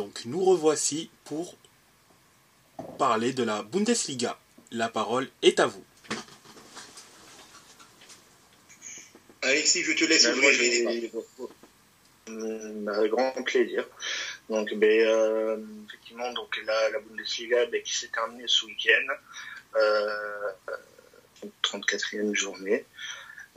donc nous revoici pour parler de la Bundesliga. La parole est à vous. Alexis, je te laisse ouvrir les Avec grand plaisir. Donc, ben, euh, effectivement, donc la, la Bundesliga ben, qui s'est terminée ce week-end, euh, 34e journée.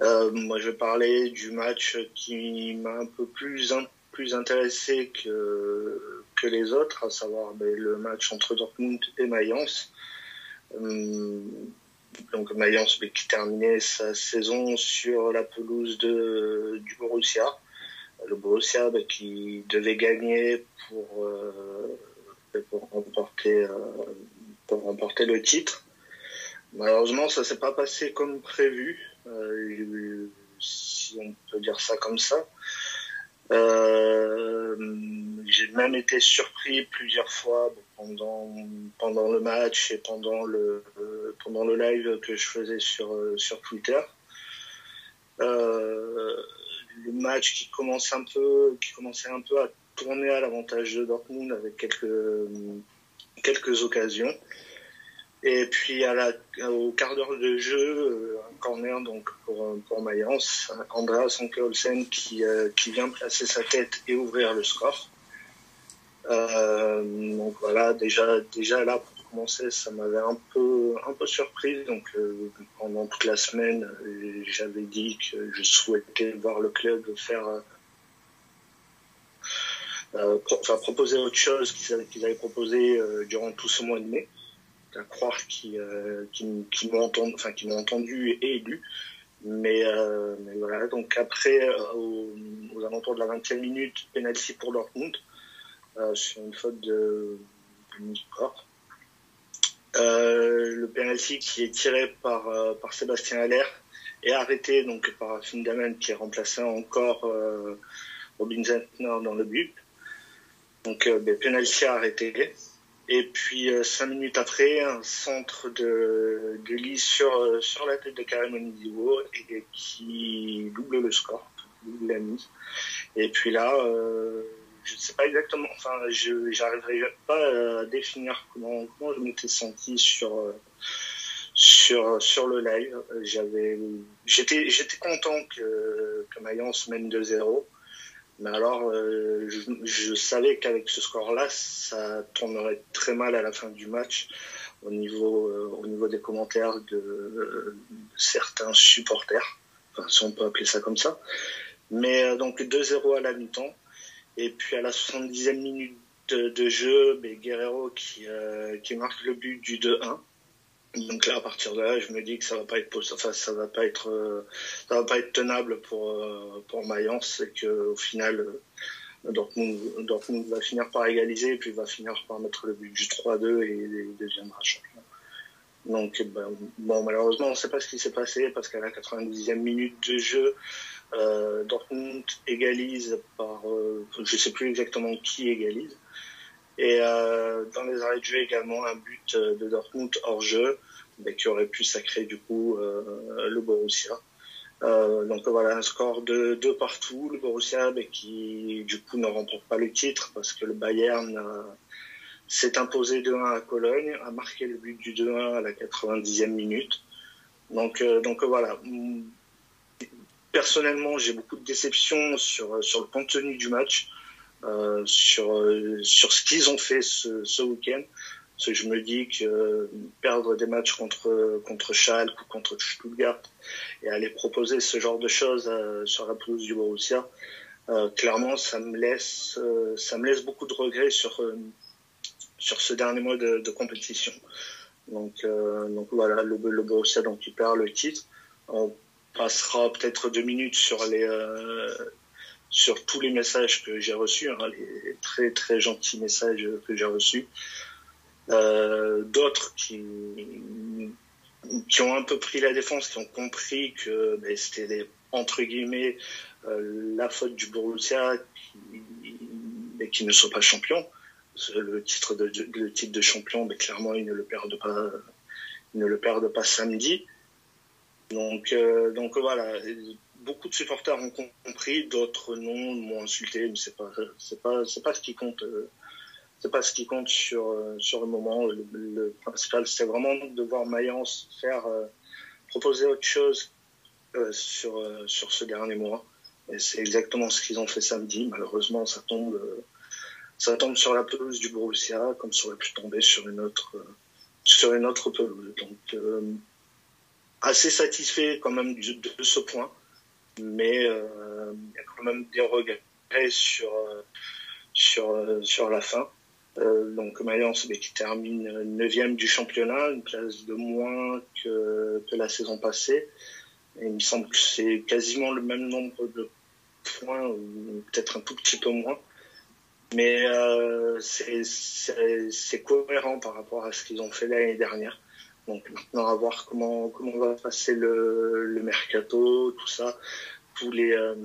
Euh, moi, je vais parler du match qui m'a un peu plus plus intéressé que les autres, à savoir ben, le match entre Dortmund et Mayence. Euh, donc Mayence ben, qui terminait sa saison sur la pelouse de du Borussia. Le Borussia ben, qui devait gagner pour euh, pour remporter euh, pour remporter le titre. Malheureusement, ça s'est pas passé comme prévu, si on peut dire ça comme ça. Euh, j'ai même été surpris plusieurs fois pendant pendant le match et pendant le pendant le live que je faisais sur sur Twitter. Euh, le match qui commence un peu qui commençait un peu à tourner à l'avantage de Dortmund avec quelques quelques occasions. Et puis à la, au quart d'heure de jeu, euh, un corner donc pour, pour Mayence, Andreas Anke qui, euh, qui vient placer sa tête et ouvrir le score. Euh, donc voilà, déjà, déjà là pour commencer, ça m'avait un peu, un peu surpris. Donc euh, pendant toute la semaine, j'avais dit que je souhaitais voir le club faire, euh, enfin proposer autre chose qu'ils avaient proposé durant tout ce mois de mai à croire qu'ils euh, m'ont entendu, enfin entendu et lu. Mais, euh, mais voilà, donc après, euh, aux, aux, alentours de la 20e minute, penalty pour Dortmund euh, sur une faute de, de. Euh, le penalty qui est tiré par, euh, par Sébastien Haller est arrêté donc par Findamen qui est remplacé encore euh, Robin Zentner dans le but. Donc euh, ben, penalty arrêté. Et puis euh, cinq minutes après, un centre de, de lit sur, euh, sur la tête de Karim Onidiwo et qui double le score, double la mise. Et puis là, euh, je ne sais pas exactement, enfin, je n'arriverai pas à définir comment, comment je m'étais senti sur sur sur le live. J'avais, j'étais j'étais content que que Mayence mène 2-0. Mais alors, euh, je, je, savais qu'avec ce score-là, ça tournerait très mal à la fin du match au niveau, euh, au niveau des commentaires de, de, certains supporters, enfin, si on peut appeler ça comme ça. Mais euh, donc 2-0 à la mi-temps. Et puis à la 70e minute de, de jeu, ben, Guerrero qui, qui marque le but du 2-1. Donc là, à partir de là, je me dis que ça va pas être enfin, ça va pas être, euh, ça va pas être tenable pour euh, pour Mayence, et que au final, euh, Dortmund, va finir par égaliser, et puis va finir par mettre le but du 3-2 et il deviendra champion. Donc ben, bon, malheureusement, on ne sait pas ce qui s'est passé parce qu'à la 90e minute de jeu, euh, Dortmund égalise par, euh, je sais plus exactement qui égalise. Et euh, dans les arrêts de jeu également un but de Dortmund hors jeu mais qui aurait pu sacrer du coup euh, le Borussia. Euh, donc voilà un score de deux partout. Le Borussia mais qui du coup ne remporte pas le titre parce que le Bayern s'est imposé 2-1 à Cologne, a marqué le but du 2-1 à la 90e minute. Donc euh, donc voilà. Personnellement, j'ai beaucoup de déceptions sur sur le contenu du match. Euh, sur sur ce qu'ils ont fait ce, ce week-end. Parce que je me dis que euh, perdre des matchs contre contre Schalke ou contre Stuttgart et aller proposer ce genre de choses euh, sur la pelouse du Borussia, euh, clairement, ça me laisse ça me laisse beaucoup de regrets sur sur ce dernier mois de, de compétition. Donc donc voilà, le, le Borussia donc qui perd le titre. On passera peut-être deux minutes sur les sur tous les messages que j'ai reçus, hein, les très très gentils messages que j'ai reçus. Euh, D'autres qui qui ont un peu pris la défense, qui ont compris que ben, c'était entre guillemets euh, la faute du Borussia qui, mais qui ne soit pas champion. Le titre de le titre de champion, mais clairement ils ne le perdent pas, ils ne le perdent pas samedi. Donc euh, donc voilà, beaucoup de supporters ont compris, d'autres non, m'ont insulté, mais c'est pas c'est pas c'est pas ce qui compte. c'est pas ce qui compte sur sur le moment. Le, principal, c'est vraiment de voir Mayence faire proposer autre chose sur sur ce dernier mois. Et c'est exactement ce qu'ils ont fait samedi. Malheureusement, ça tombe ça tombe sur la pelouse du Borussia, comme ça aurait pu tomber sur une autre sur une autre pelouse. Donc assez satisfait quand même de, ce point, mais euh, il y a quand même des regrets sur euh, sur euh, sur la fin. donc Mayence qui termine 9 du championnat, une place de moins que, que la saison passée. Il me semble que c'est quasiment le même nombre de points, ou peut-être un tout petit peu moins. Mais euh, c'est cohérent par rapport à ce qu'ils ont fait l'année dernière. Donc maintenant à voir comment comment va passer le, le mercato, tout ça, tous les euh,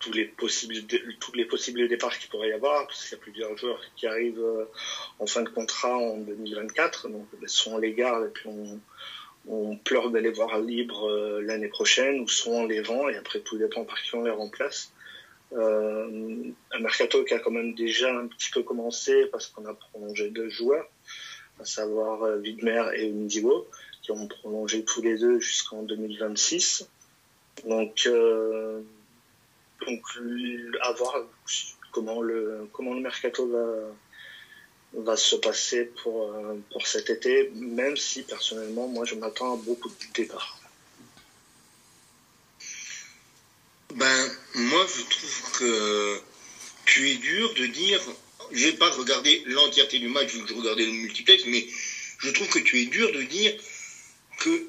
tous les possibles tous les possibles départs qu'il pourrait y avoir, parce qu'il y a plusieurs joueurs qui arrivent euh, en fin de contrat en 2024, donc ben, soit on les garde et puis on, on pleure d'aller voir libre euh, l'année prochaine, ou soit on les vend et après tout dépend par qui on les remplace. Euh, un mercato qui a quand même déjà un petit peu commencé parce qu'on a prolongé deux joueurs à savoir euh, Widmer et Ndigo, qui ont prolongé tous les deux jusqu'en 2026. Donc, euh, donc à voir comment le, comment le mercato va, va se passer pour, euh, pour cet été, même si personnellement, moi, je m'attends à beaucoup de départs. Ben, moi, je trouve que tu es dur de dire j'ai pas regardé l'entièreté du match, je regardais le multiplex, mais je trouve que tu es dur de dire que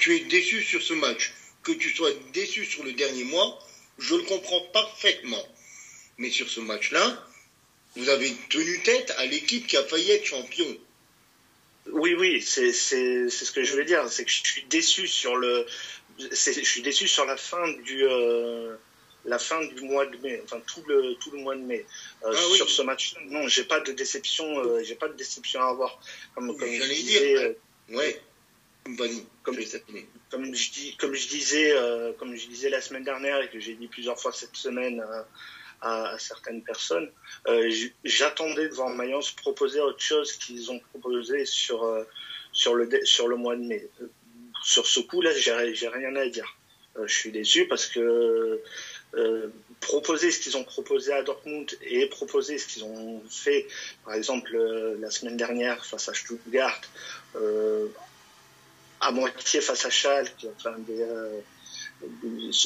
tu es déçu sur ce match. Que tu sois déçu sur le dernier mois, je le comprends parfaitement. Mais sur ce match-là, vous avez tenu tête à l'équipe qui a failli être champion. Oui, oui, c'est ce que je veux dire. C'est que je suis déçu sur le, je suis déçu sur la fin du, euh, la fin du mois de mai, enfin tout le tout le mois de mai euh, ah sur ce match. Non, j'ai pas de déception, euh, j'ai pas de déception à avoir. Comme, comme je disais, euh, ouais. comme, comme, je dis, comme je disais, comme je disais la semaine dernière et que j'ai dit plusieurs fois cette semaine à, à, certaines personnes, j'attendais de voir Mayence proposer autre chose qu'ils ont proposé sur sur le sur le mois de mai. Sur ce coup-là, j'ai rien à dire. je suis déçu parce que euh, proposer ce qu'ils ont proposé à Dortmund et proposer ce qu'ils ont fait, par exemple, euh, la semaine dernière face à Stuttgart, euh, à moitié face à Schalke, enfin,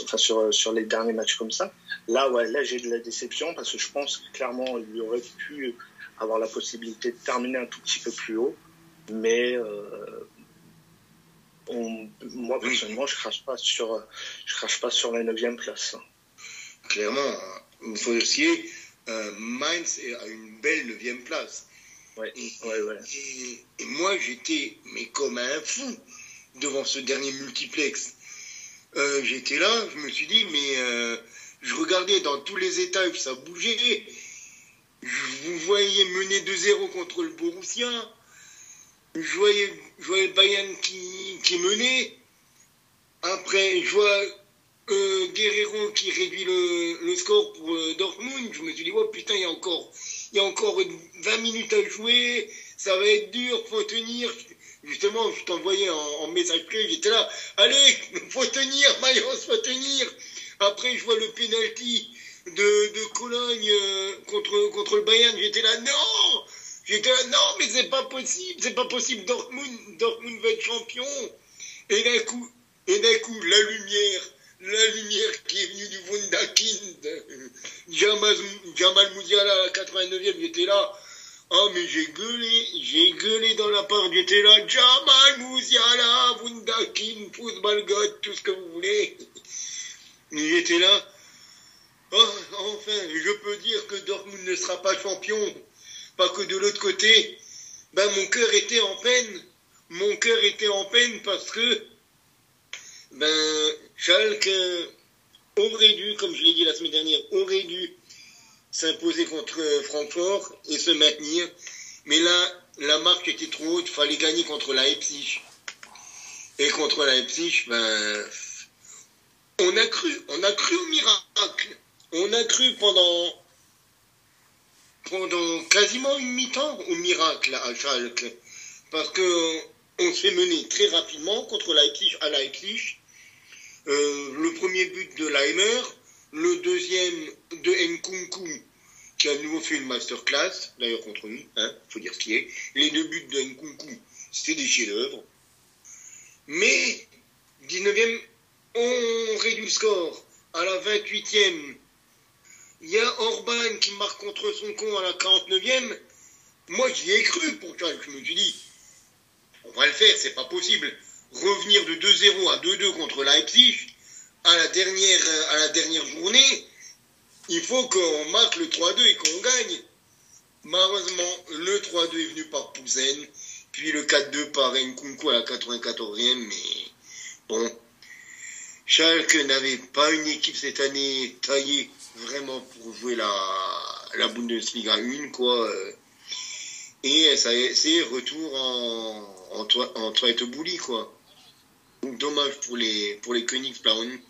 enfin sur, sur les derniers matchs comme ça. Là, ouais, là j'ai de la déception parce que je pense que clairement il aurait pu avoir la possibilité de terminer un tout petit peu plus haut, mais moi personnellement je crache pas sur je crache pas sur la neuvième place clairement, vous Fossier, euh, Mainz est à une belle neuvième place. Ouais, et, et, moi, j'étais, mais comme un fou, devant ce dernier multiplex. Euh, j'étais là, je me suis dit, mais euh, je regardais dans tous les étages, ça bougeait. vous voyez mener 2-0 contre le Borussia. Je voyais, je voyais Bayern qui, qui menait. Après, je vois euh, Guerrero qui réduit le, score pour euh, Dortmund, je me suis dit, oh putain, il y a encore, il y a encore 20 minutes à jouer, ça va être dur, faut tenir. Justement, je t'envoyais en, message privé, j'étais là, allez, faut tenir, Mayence, faut tenir. Après, je vois le penalty de, de Cologne euh, contre, contre le Bayern, j'étais là, non J'étais là, non, mais c'est pas possible, c'est pas possible, Dortmund, Dortmund va être champion. Et d'un coup, et d'un coup, la lumière, la lumière qui est venue du Wunderkind. Jamal, Jamal Mouziala à la 89e, j'étais là. Oh, mais j'ai gueulé, j'ai gueulé dans la part, j'étais là. Jamal Mouziala, Wunderkind, football god, tout ce que vous voulez. J'étais là. Oh, enfin, je peux dire que Dortmund ne sera pas champion. Pas que de l'autre côté. Ben, mon cœur était en peine. Mon cœur était en peine parce que ben, Schalke aurait dû, comme je l'ai dit la semaine dernière, aurait dû s'imposer contre Francfort et se maintenir. Mais là, la marque était trop haute, fallait gagner contre la Leipzig. Et contre la Leipzig, ben, on a cru, on a cru au miracle. On a cru pendant, pendant quasiment une mi-temps au miracle à Schalke. Parce que on s'est mené très rapidement contre Leipzig à Leipzig. Euh, le premier but de Leimer, le deuxième de Nkunku, qui a de nouveau fait une masterclass, d'ailleurs contre nous, hein, faut dire ce qui est. Les deux buts de Nkunku, c'était des chefs-d'œuvre. Mais, 19e, on réduit le score. À la 28e, il y a Orban qui marque contre son con à la 49e. Moi, j'y ai cru pour. Je me suis dit, on va le faire, c'est pas possible. Revenir de 2-0 à 2-2 contre Leipzig à la dernière, à la dernière journée, il faut qu'on marque le 3-2 et qu'on gagne. Malheureusement, le 3-2 est venu par Pouzen, puis le 4-2 par Nkunku à la 94e, mais bon. Schalke n'avait pas une équipe cette année taillée vraiment pour jouer la, Bundesliga 1, quoi. Et ça c'est retour en, en, en Bouli, quoi. Donc, dommage pour les, pour les Königsblauen.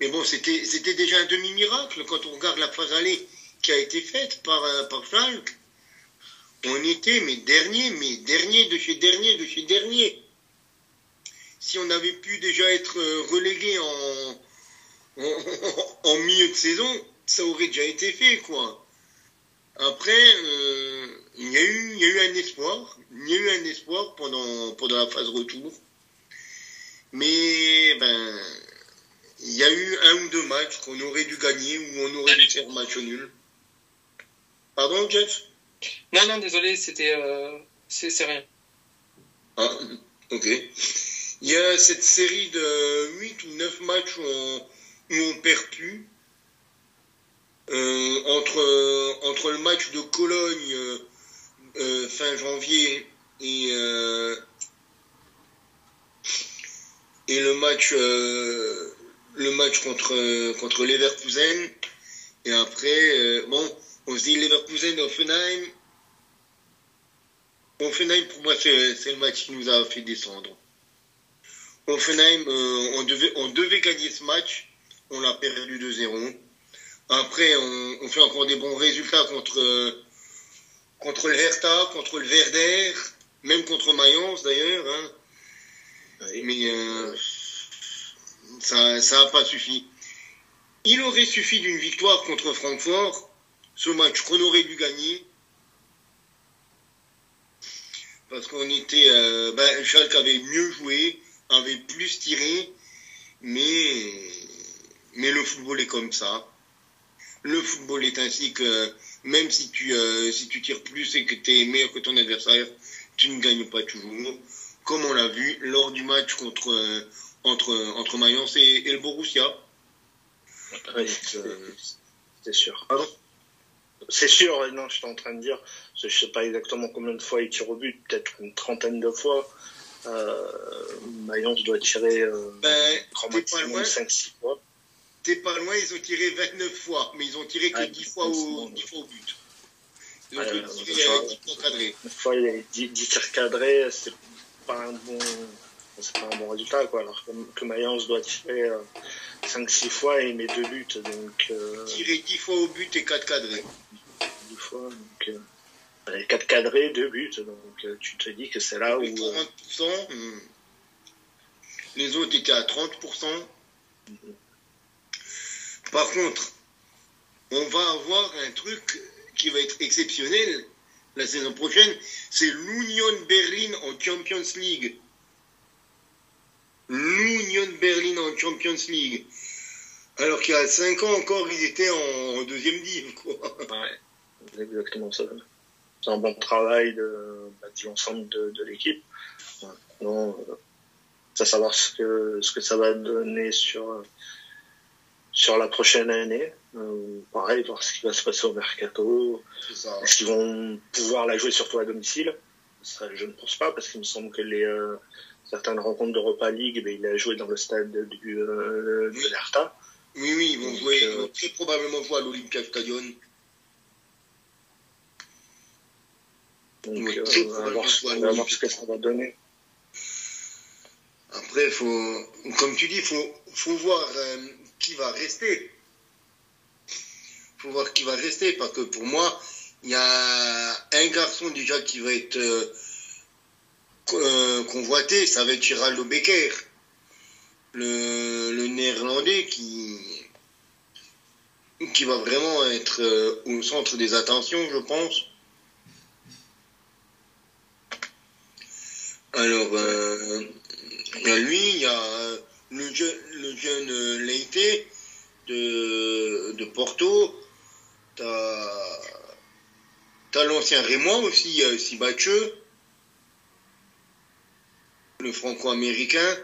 Mais bon, c'était, c'était déjà un demi-miracle quand on regarde la phase allée qui a été faite par, euh, par. On était, mais dernier, mais dernier de chez dernier de chez dernier. Si on avait pu déjà être euh, relégué en, milieu de saison, ça aurait déjà été fait, quoi. Après, euh, il, y a eu, il y a eu un espoir. Il y a eu un espoir pendant, pendant la phase retour. Mais, ben, il y a eu un ou deux matchs qu'on aurait dû gagner ou on aurait dû faire match nul. Pardon, Jeff? Non, non, désolé, c'était. Euh, c'est rien. Ah, ok. Il y a cette série de 8 ou 9 matchs où on, où on perd plus. Euh, entre, entre le match de Cologne euh, euh, fin janvier et, et le match le match contre, contre Leverkusen. Et après, bon, on se dit Leverkusen, Offenheim. Offenheim, pour moi, c'est le match qui nous a fait descendre. Offenheim, on, devait, on devait gagner ce match on l'a perdu 2-0. Après, on, fait encore des bons résultats contre, contre le Hertha, contre le Verder, même contre Mayence d'ailleurs. Hein. Mais euh, ça n'a pas suffi. Il aurait suffi d'une victoire contre Francfort. Ce match qu'on aurait dû gagner. Parce qu'on était. Euh, ben, Schalke avait mieux joué, avait plus tiré. Mais mais le football est comme ça. Le football est ainsi que même si tu, euh, si tu tires plus et que tu es meilleur que ton adversaire, tu ne gagnes pas toujours. Comme on l'a vu lors du match contre, euh, entre, entre Mayence et, le Borussia. Oui, c'est sûr. c'est sûr, non, je suis en train de dire, je ne sais pas exactement combien de fois il tire au but, peut-être une trentaine de fois. Euh, Mayence doit tirer euh, ben, 5-6 fois. T'es pas loin, ils ont tiré 29 fois, mais ils ont tiré que 10, fois au, 10 fois au but. Ils ont tiré 10 fois cadrés. Une fois, il y a 10, tirs cadrés, c'est pas un bon, c'est pas un bon résultat, quoi. Alors que, que Mayence doit tirer 5-6 euh, fois et met 2 buts, donc. Euh... Tirer 10 fois au but et 4 cadrés. 10 fois, donc. Euh... 4 cadrés, 2 buts, donc euh, tu te dis que c'est là où. 40%, euh, hmm. les autres étaient à 30%. Mm -hmm. Par contre, on va avoir un truc qui va être exceptionnel la saison prochaine, c'est l'Union Berlin en Champions League. L'Union Berlin en Champions League. Alors qu'il y a 5 ans encore, ils étaient en, deuxième div. Quoi. Ouais, exactement ça. C'est un bon travail de, bah, l'ensemble de, l'équipe. Non, euh, ça savoir ce que, ce que ça va donner sur, sur la prochaine année. Euh, pareil, voir ce qui va se passer au mercato. Est-ce qu'ils vont pouvoir la jouer surtout à domicile? Ça, Je ne pense pas, parce qu'il me semble que les euh, certaines rencontres d'Europa League, eh il a joué dans le stade du, euh, de l'Arta. Oui, oui, ils vont jouer, euh, très probablement jouer à l'Olympia Stadion. Donc, on va voir, ce que ça va donner. Après, faut, comme tu dis, il faut, faut voir qui va rester. Il faut voir qui va rester, parce que pour moi, Il y a un garçon déjà qui va être euh, euh, convoité, ça va être Geraldo Becker, le, néerlandais qui, qui va vraiment être euh, au centre des attentions, je pense. Alors, y a lui, il y a le, jeune, le jeune Leite de, de Porto. T'as as, l'ancien Rémois aussi, Sibacheux, le franco-américain.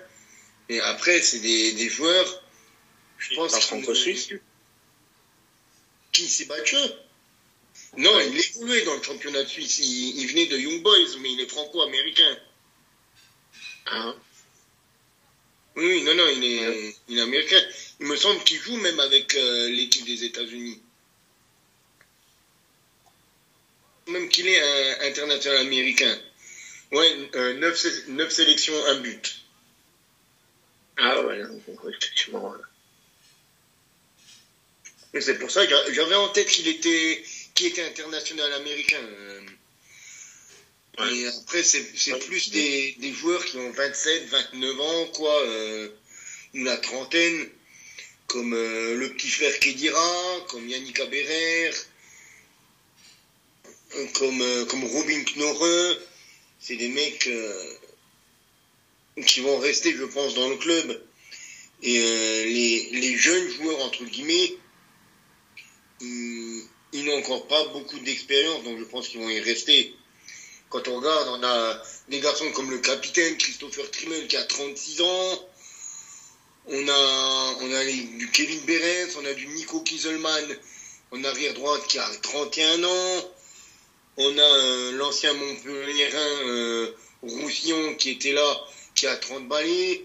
Et après, c'est des, des joueurs, je pense, franco-suisse Qui Sibacheux Non, il évoluait dans le championnat de Suisse. Il, il venait de Young Boys, mais il est franco-américain. Hein Oui, non, non, il est, il est américain. Il me semble qu'il joue même avec euh, l'équipe des États-Unis. Même qu'il est un international américain. Ouais, euh, 9, sélections, un but. Ah ouais, effectivement. c'est pour ça que j'a- j'avais en tête qu'il était, qu'il était international américain. euh. Ouais. Et après, c'est plus des, des joueurs qui ont 27, 29 ans, quoi, euh, ou la trentaine, comme euh, le petit frère Kedira, comme Yannick Aberer, comme, euh, comme Robin Knorre. C'est des mecs euh, qui vont rester, je pense, dans le club. Et euh, les, les jeunes joueurs, entre guillemets, ils, ils n'ont encore pas beaucoup d'expérience, donc je pense qu'ils vont y rester. Quand on regarde, on a des garçons comme le capitaine Christopher Trimmel qui a 36 ans. On a, on a du Kevin Behrens, on a du Nico Kieselman en arrière droite qui a 31 ans. On a euh, l'ancien Montpellierin euh, Roussillon qui était là, qui a 30 balais.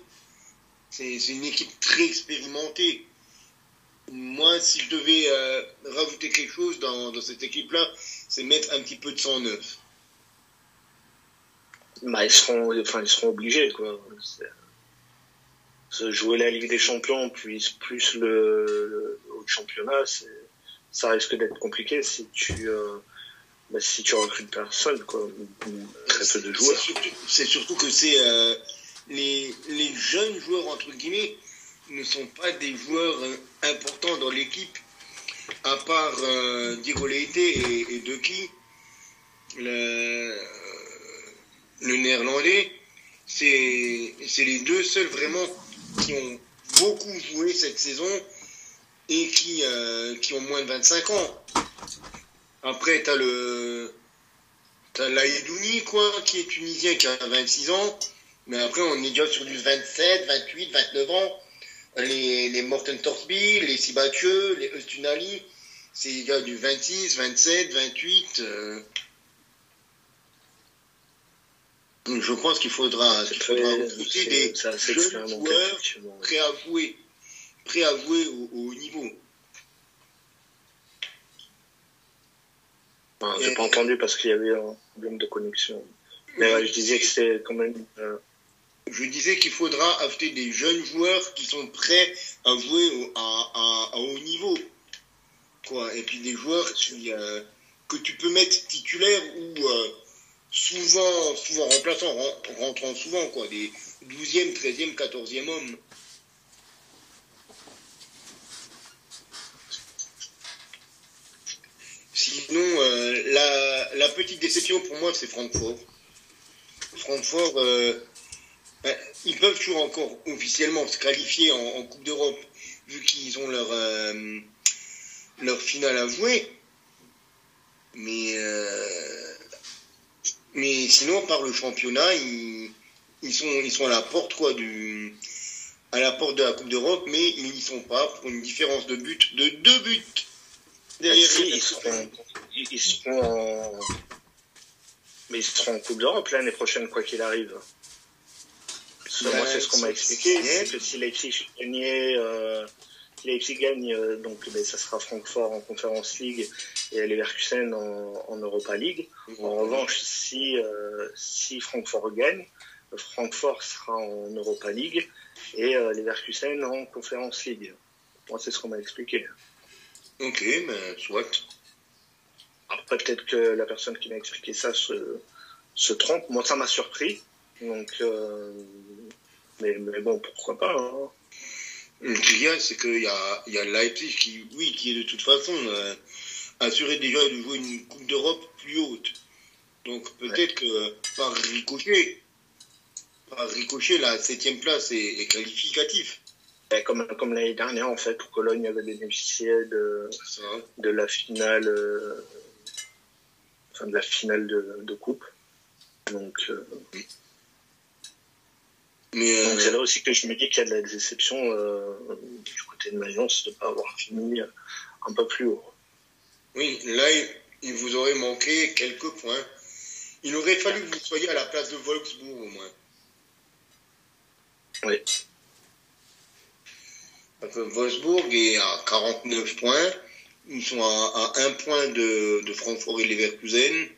C'est une équipe très expérimentée. Moi, si je devais euh, rajouter quelque chose dans, dans cette équipe-là, c'est mettre un petit peu de sang neuf. Bah, ils seront, enfin, ils seront obligés, quoi. C'est- Se jouer la Ligue des Champions, puis plus le, le championnat, c'est, ça risque d'être compliqué si tu, euh, bah, si tu recrutes personne, quoi, ou- ou très peu de joueurs. c'est surtout que c'est euh, les, les jeunes joueurs, entre guillemets, ne sont pas des joueurs euh, importants dans l'équipe, à part euh, Diego Leite et, et Ducky, le, le néerlandais. C'est les deux seuls vraiment qui ont beaucoup joué cette saison et qui, euh, ont moins de 25 ans. Après, tu as le. T'as Laïdouni, quoi, qui est tunisien, qui a 26 ans. Mais après, on est déjà sur du 27, 28, 29 ans. Les, les Morten Torsby, les Sibacheux, les Eustunali, c'est déjà du 26, 27, 28. euh. Je pense qu'il faudra, C'est il faudra recruter c'est- des c'est jeunes joueurs à jouer au, au haut niveau. Enfin, j'ai pas entendu parce qu'il y avait un problème de connexion. Mais ouais, je disais que c'était quand même, euh, Je disais qu'il faudra acheter des jeunes joueurs qui sont prêts à jouer à, à- à haut niveau. Quoi. Et puis des joueurs qui, euh, que tu peux mettre titulaires ou euh, souvent, souvent remplaçants, ren- rentrant souvent, quoi. Des 12e, 13e, 14e hommes. Sinon, euh, la, petite déception pour moi, c'est Francfort. Francfort, euh, ben, ils peuvent toujours encore officiellement se qualifier en, Coupe d'Europe, vu qu'ils ont leur, euh, leur finale à jouer. Mais, mais sinon, par le championnat, ils, ils, sont, ils sont à la porte quoi, du, à la porte de la Coupe d'Europe, mais ils n'y sont pas pour une différence de but de deux buts. Derrière si, ils seront, ils, seront en, mais ils seront en Coupe d'Europe l'année prochaine, quoi qu'il arrive. Parce que Ouais, moi, c'est ce qu'on m'a expliqué, c'est- que si Leipzig gagnait, euh, Leipzig gagne, euh, donc, ben, ça sera Francfort en Conference League et Leverkusen en, en Europa League. En revanche, si, euh, si Francfort gagne, Francfort sera en Europa League et euh, Leverkusen en Conference League. Moi, c'est ce qu'on m'a expliqué. Ok, ben, soit. après, peut-être que la personne qui m'a expliqué ça se, se trompe. Moi, ça m'a surpris. Donc, euh, mais, mais bon, pourquoi pas. Hein. Le qu'il y a, c'est qu'il y a, il y a Leipzig qui, oui, qui est de toute façon euh, assuré déjà de jouer une Coupe d'Europe plus haute. Donc peut-être que par ricochet, par ricochet, la septième place est, est qualificatif. Et Comme, comme l'année dernière, en fait, où Cologne avait bénéficié de, de la finale, euh, enfin de la finale de, de coupe. Donc, euh, Mais euh, c'est là aussi que je me dis qu'il y a de la déception euh, du côté de Mayence de ne pas avoir fini un peu plus haut. oui, là, il, vous aurait manqué quelques points. Il aurait fallu que vous soyez à la place de Wolfsburg au moins. Oui. Parce que Wolfsburg est à 49 points. Ils sont à, à un point de, de Francfort et Leverkusen.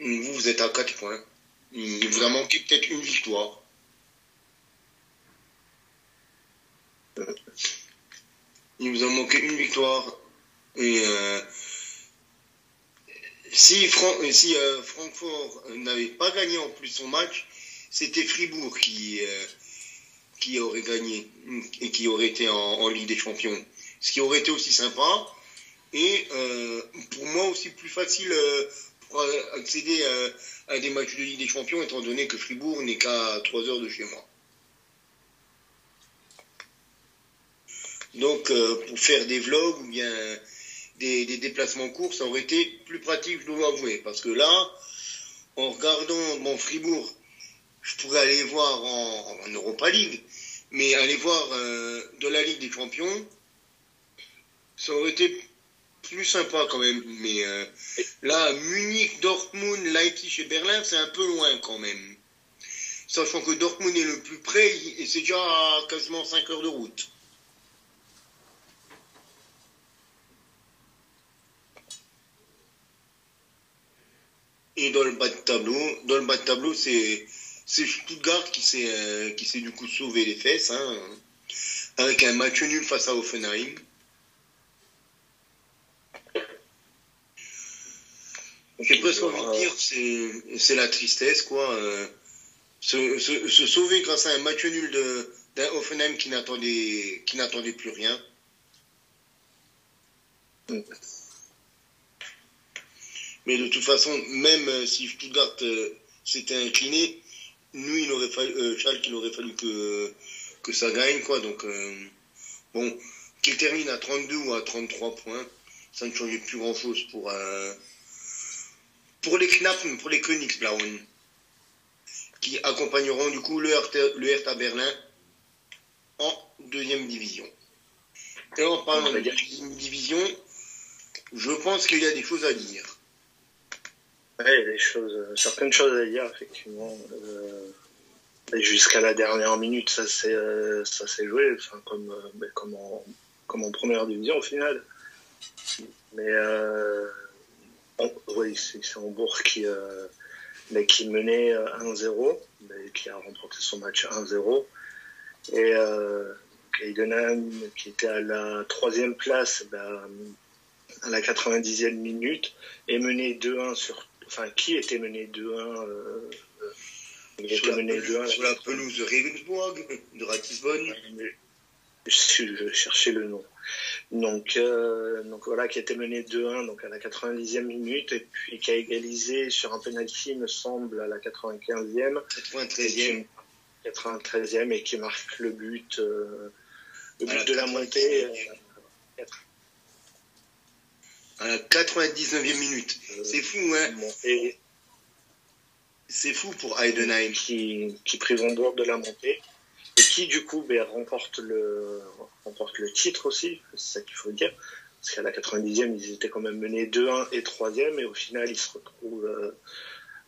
Vous, vous êtes à 4 points. Il vous a manqué peut-être une victoire. Il vous a manqué une victoire. Et euh, si, Fran- si euh, Francfort n'avait pas gagné en plus son match, c'était Fribourg qui, euh, qui aurait gagné et qui aurait été en, Ligue des Champions. Ce qui aurait été aussi sympa et euh, pour moi aussi plus facile euh, euh, accéder euh, à des matchs de Ligue des Champions étant donné que Fribourg n'est qu'à 3 heures de chez moi. Donc euh, pour faire des vlogs ou bien des, déplacements courts, ça aurait été plus pratique, je dois avouer. Parce que là, en regardant mon Fribourg, je pourrais aller voir en, en Europa League, mais aller voir euh, de la Ligue des Champions, ça aurait été plus sympa quand même. Mais euh, là, Munich, Dortmund, Leipzig et Berlin, c'est un peu loin quand même. Sachant que Dortmund est le plus près et c'est déjà à quasiment 5 heures de route. Et dans le bas de tableau, dans le bas de tableau, c'est Stuttgart qui s'est euh, qui s'est du coup sauvé les fesses, hein, avec un match nul face à Offenheim. J'ai presque envie de dire, c'est la tristesse, quoi. euh, se, se, se sauver grâce à un match nul d'un Offenheim qui n'attendait qui n'attendait plus rien. Mais de toute façon, même euh, si Stuttgart euh, s'était incliné, nous, il aurait fallu, euh, Schalke, il aurait fallu que, que ça gagne, quoi. Donc, bon, qu'il termine à 32 ou à 33 points, ça ne changeait plus grand chose pour, euh, pour les Knappen, pour les Königsblauen, qui accompagneront du coup le Hertha, Berlin en deuxième division. Et en parlant de deuxième division, je pense qu'il y a des choses à dire. Ouais, il y a des choses, euh, certaines choses à dire, effectivement. Euh, jusqu'à la dernière minute, ça s'est euh, joué, enfin, comme, ben, comme, en, comme en première division au final. Mais euh, oui, c'est Hambourg qui, euh, mais qui menait euh, 1-0, mais qui a remporté son match 1-0. Et euh, Heidenheim, qui était à la troisième place, ben, à la 90e minute, est mené 2-1 sur enfin qui était mené 2-1 euh, il Sur était la, mené 2-1 sur la pelouse de Regensburg, de Ratisbonne. je, je cherchais le nom donc donc donc voilà qui était mené 2-1 donc à la 90e minute et puis qui a égalisé sur un penalty me semble à la 95e 93e. 93e et qui marque le but euh, le but la de la 99e. montée euh, À la 99e minute. C'est fou, hein C'est fou pour Heidenheim. qui, qui prive Hambourg de la montée et qui du coup ben, remporte le remporte le titre aussi, c'est ça qu'il faut dire. Parce qu'à la 90e, ils étaient quand même menés 2-1 et 3e, et au final, ils se retrouvent euh,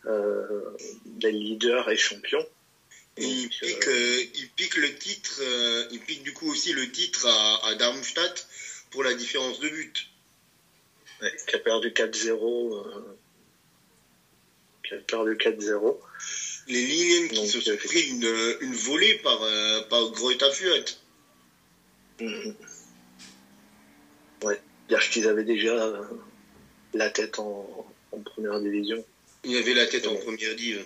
euh, des leaders et champions. Et il pique, euh, euh, il pique le titre, euh, il pique du coup aussi le titre à, à Darmstadt pour la différence de but. ouais, qui a perdu 4-0. euh, qui a perdu 4-0. Les Lilien qui se sont euh, pris une, une volée par, euh, par Greuther Fürth. Mhm. Ouais, dire qu'ils avaient déjà euh, la tête en, première division. Il avait la tête en première division.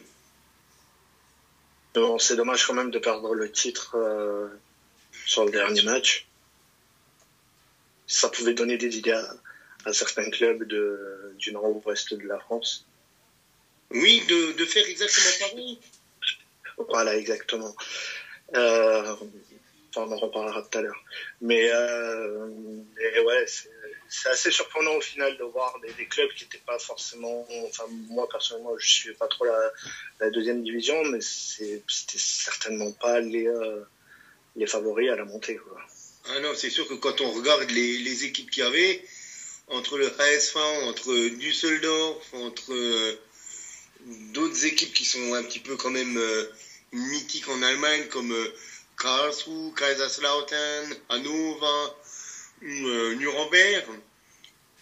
c'est dommage quand même de perdre le titre euh, sur le dernier match. Ça pouvait donner des idées à, certains clubs de, du nord-ouest de la France. Oui, de, de faire exactement pareil. Voilà, exactement. Euh, on en reparlera tout à l'heure. Mais, euh, ouais, c'est assez surprenant au final de voir des, clubs qui n'étaient pas forcément. Moi personnellement, je ne suis pas trop la, deuxième division, mais c'était certainement pas les, euh, les favoris à la montée. Ah non, c'est sûr que quand on regarde les, les équipes qu'il y avait, entre le HSV, entre Düsseldorf, entre d'autres équipes qui sont un petit peu quand même euh, mythiques en Allemagne, comme Karlsruhe, Kaiserslautern, Hannover, euh, Nuremberg.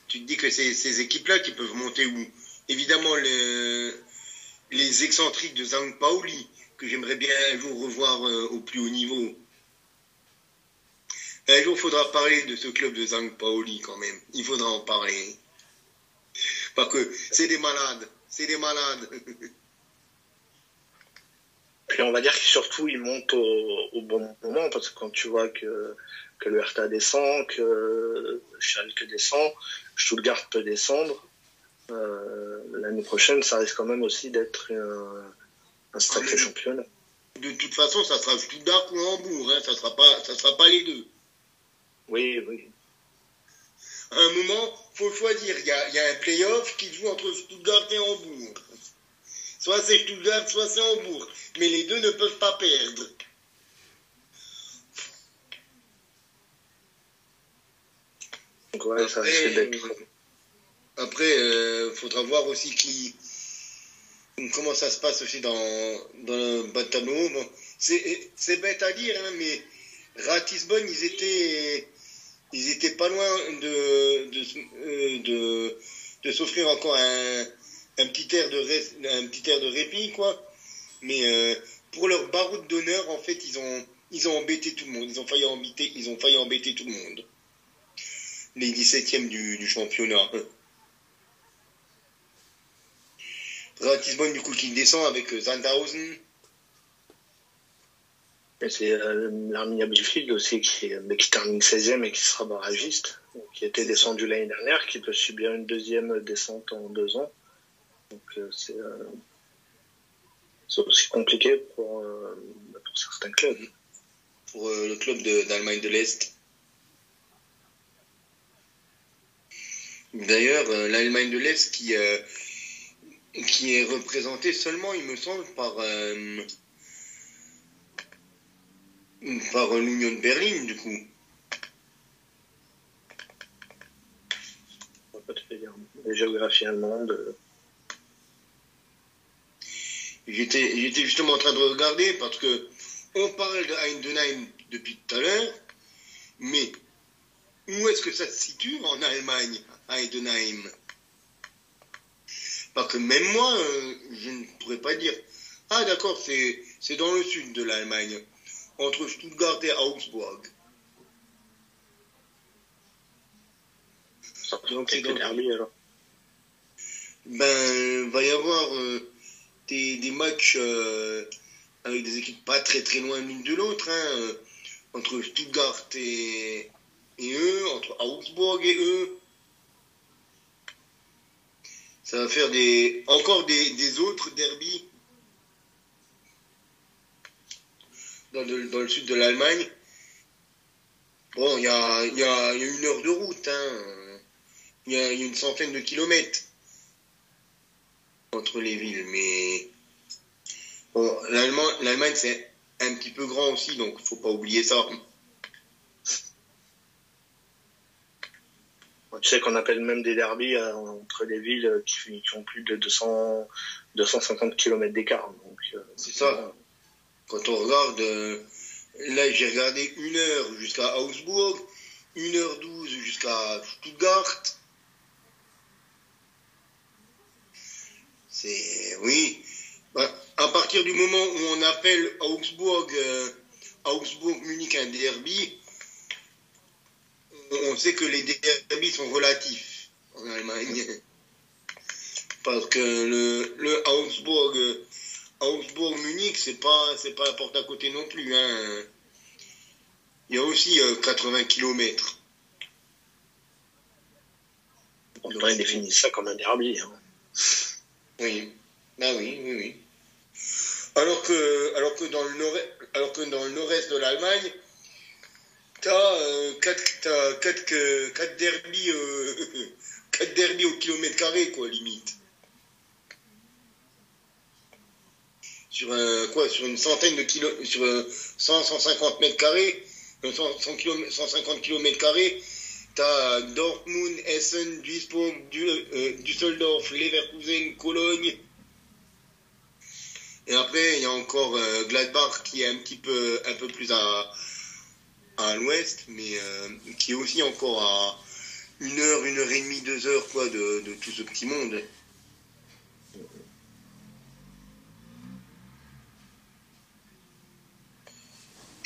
Tu te dis que c'est ces équipes-là qui peuvent monter où Évidemment, les, les excentriques de Zhang Paoli, que j'aimerais bien un jour revoir euh, au plus haut niveau. Un jour, il faudra parler de ce club de Zhang Paoli quand même. Il faudra en parler. Parce que c'est des malades. C'est des malades. Et on va dire que surtout, il monte au, bon moment, parce que quand tu vois que, que le Hertha descend, que Schalke descend, Stuttgart peut descendre, euh, l'année prochaine, ça risque quand même aussi d'être un, un sacré ah, championnat. De toute façon, ça sera Stuttgart ou Hambourg, hein, ça sera pas, ça sera pas les deux. Oui, oui. À un moment, faut choisir. Il y a, y a un playoff qui joue entre Stuttgart et Hambourg. Soit c'est Stuttgart, soit c'est Hambourg. Mais les deux ne peuvent pas perdre. Ouais, ça Après, il euh, faudra voir aussi qui, comment ça se passe aussi dans, dans le bas de tableau. c'est bête à dire, hein, mais Ratisbonne, ils étaient, ils étaient pas loin de, de, euh, de, de s'offrir encore un, un petit air de un petit air de répit quoi. Mais euh, pour leur baroud d'honneur, en fait, ils ont ils ont embêté tout le monde. Ils ont failli embêter ils ont failli embêter tout le monde. Les 17e du, championnat. Ratisbonne du coup qui descend avec euh, Zandhausen. Et c'est euh, l'Arminia Bielefeld aussi qui, qui termine 16e et qui sera barragiste, qui était descendu l'année dernière, qui peut subir une deuxième descente en deux ans. Donc euh, euh, c'est aussi compliqué pour, euh, pour, certains clubs. Pour le club d'Allemagne de, l'Est. D'ailleurs, l'Allemagne de l'Est qui, qui est représentée seulement, il me semble, par, par l'Union de Berlin, du coup. On va pas te dire. La géographie allemande. J'étais, justement en train de regarder parce que on parle de Heidenheim depuis tout à l'heure, mais où est-ce que ça se situe en Allemagne, Heidenheim? Parce que même moi, euh, je ne pourrais pas dire. Ah d'accord, c'est, c'est dans le sud de l'Allemagne, entre Stuttgart et Augsburg. Donc c'est dans alors. Ben, va y avoir. Euh, des, matchs euh, avec des équipes pas très très loin l'une de l'autre, hein, euh, entre Stuttgart et, eux, entre Augsburg et eux. Ça va faire des, encore des, autres derbies dans, le sud de l'Allemagne. Bon, il y a, une heure de route, hein. il y a une centaine de kilomètres entre les villes. Mais l'Allemagne, c'est un petit peu grand aussi, donc il faut pas oublier ça. Tu sais qu'on appelle même des derbies euh, entre des villes qui, ont plus de 200, 250 km d'écart. Euh, c'est ça. Quand on regarde, euh, là j'ai regardé une heure jusqu'à Augsbourg, une heure douze jusqu'à Stuttgart, C'est oui. Bah, à partir du moment où on appelle Augsbourg, euh, Augsbourg Munich un derby, on sait que les derbys sont relatifs en Allemagne. Parce que le, le Augsburg, Augsburg Munich, c'est pas, c'est pas la porte à côté non plus. Hein. Il y a aussi 80 km. On devrait définir ça comme un derby. Hein. Oui, bah oui, oui, oui. Alors que, alors que dans le nord, alors que dans le nord-est de l'Allemagne, t'as euh, 4, quatre, quatre, derbies, euh, quatre derbies au kilomètre carré, quoi, limite. Sur un, quoi, sur une centaine de kilomètres, sur 100, 150 mètres carrés, 100, 150 kilomètres carrés, t'as Dortmund, Essen, Duisburg, euh, Düsseldorf, Leverkusen, Cologne. Et après, il y a encore euh, Gladbach qui est un petit peu, un peu plus à, à l'ouest, mais euh, qui est aussi encore à une heure, une heure et demie, deux heures quoi, de, de tout ce petit monde.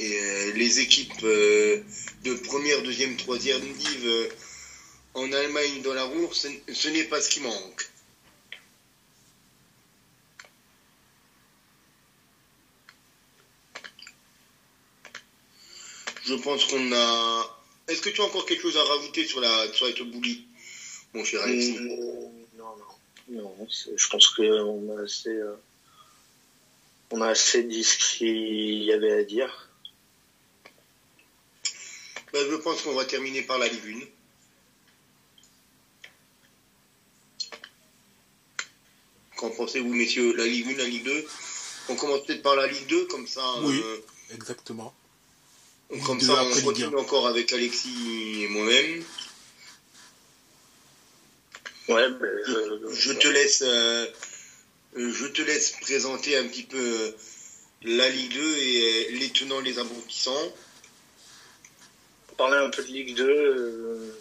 Et euh, les équipes euh, de première, deuxième, troisième div euh, en Allemagne dans la roue, ce, n'est pas ce qui manque. Je pense qu'on a. Est-ce que tu as encore quelque chose à rajouter sur la sur cette boulie, mon cher Alexis Non, non, non. Je pense qu'on a assez. on a assez dit ce qu'il y avait à dire. Ben, je pense qu'on va terminer par la Ligue 1. Qu'en pensez-vous, messieurs La Ligue 1, la Ligue 2 On commence peut-être par la Ligue 2, comme ça. Oui. euh, Exactement. comme Ligue ça, 2 on continue 1. encore avec Alexis et moi-même. Ouais, ben, je, Je te laisse, euh, euh, je te laisse présenter un petit peu euh, la Ligue 2 et euh, les tenants, les aboutissants. Parler un peu de Ligue 2. euh,